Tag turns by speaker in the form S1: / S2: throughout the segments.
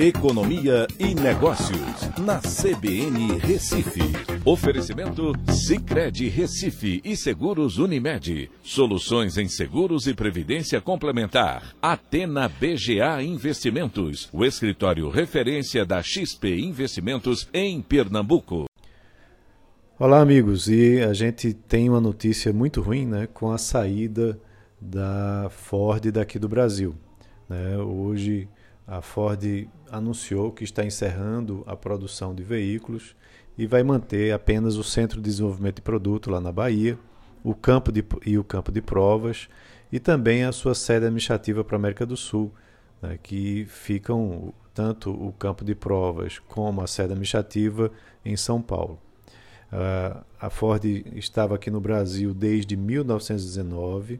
S1: Economia e Negócios, na CBN Recife. Oferecimento Cicred Recife e Seguros Unimed. Soluções em seguros e previdência complementar. Atena BGA Investimentos, o escritório referência da XP Investimentos em Pernambuco.
S2: Olá, amigos. E a gente tem uma notícia muito ruim né, com a saída da Ford daqui do Brasil. Né? Hoje a Ford anunciou que está encerrando a produção de veículos e vai manter apenas o Centro de Desenvolvimento de Produto lá na Bahia, o campo de, e o campo de provas e também a sua sede administrativa para a América do Sul, né, que ficam tanto o campo de provas como a sede administrativa em São Paulo. Uh, a Ford estava aqui no Brasil desde 1919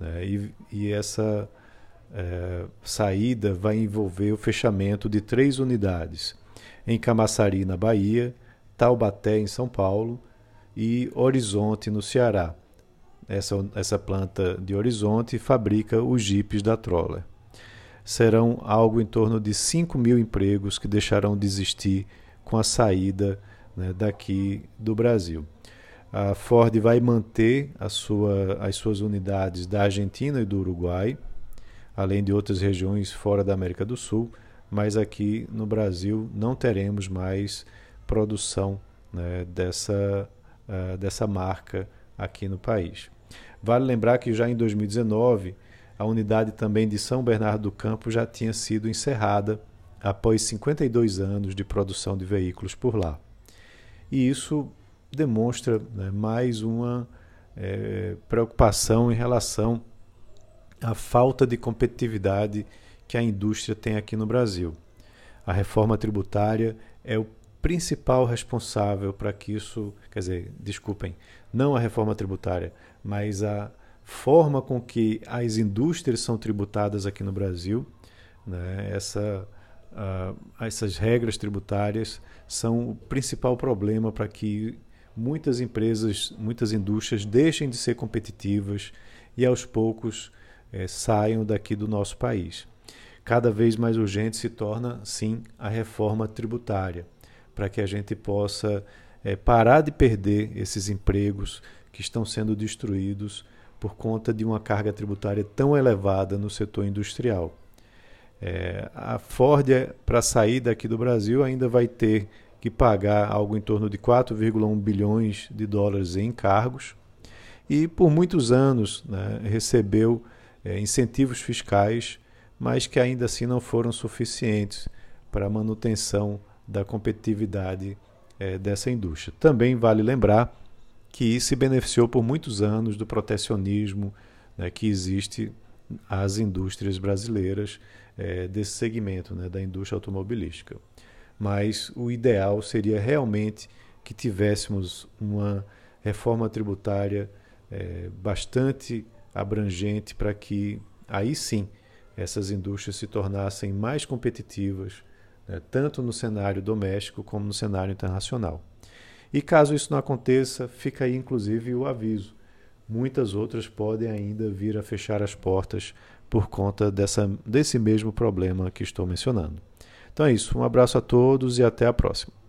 S2: né, e, e essa é, saída vai envolver o fechamento de três unidades em Camaçari, na Bahia, Taubaté, em São Paulo e Horizonte, no Ceará. Essa, essa planta de Horizonte fabrica os jipes da Troller. Serão algo em torno de 5 mil empregos que deixarão de existir com a saída né, daqui do Brasil. A Ford vai manter sua, as suas unidades da Argentina e do Uruguai, além de outras regiões fora da América do Sul, mas aqui no Brasil não teremos mais produção né, dessa, uh, dessa marca aqui no país. Vale lembrar que já em 2019 a unidade também de São Bernardo do Campo já tinha sido encerrada após 52 anos de produção de veículos por lá. E isso demonstra né, mais uma é, preocupação em relação a falta de competitividade que a indústria tem aqui no Brasil. A reforma tributária é o principal responsável para que isso, quer dizer, desculpem, não a reforma tributária, mas a forma com que as indústrias são tributadas aqui no Brasil, né, essa, uh, essas regras tributárias são o principal problema para que muitas empresas, muitas indústrias deixem de ser competitivas e aos poucos é, saiam daqui do nosso país. Cada vez mais urgente se torna, sim, a reforma tributária, para que a gente possa é, parar de perder esses empregos que estão sendo destruídos por conta de uma carga tributária tão elevada no setor industrial. É, a Ford, para sair daqui do Brasil, ainda vai ter que pagar algo em torno de 4,1 bilhões de dólares em encargos e por muitos anos né, recebeu é, incentivos fiscais, mas que ainda assim não foram suficientes para a manutenção da competitividade é, dessa indústria. Também vale lembrar que se beneficiou por muitos anos do protecionismo né, que existe às indústrias brasileiras é, desse segmento né, da indústria automobilística. Mas o ideal seria realmente que tivéssemos uma reforma tributária é, bastante abrangente para que aí sim essas indústrias se tornassem mais competitivas, né, tanto no cenário doméstico como no cenário internacional. E caso isso não aconteça, fica aí inclusive o aviso. Muitas outras podem ainda vir a fechar as portas por conta dessa, desse mesmo problema que estou mencionando. Então é isso. Um abraço a todos e até a próxima.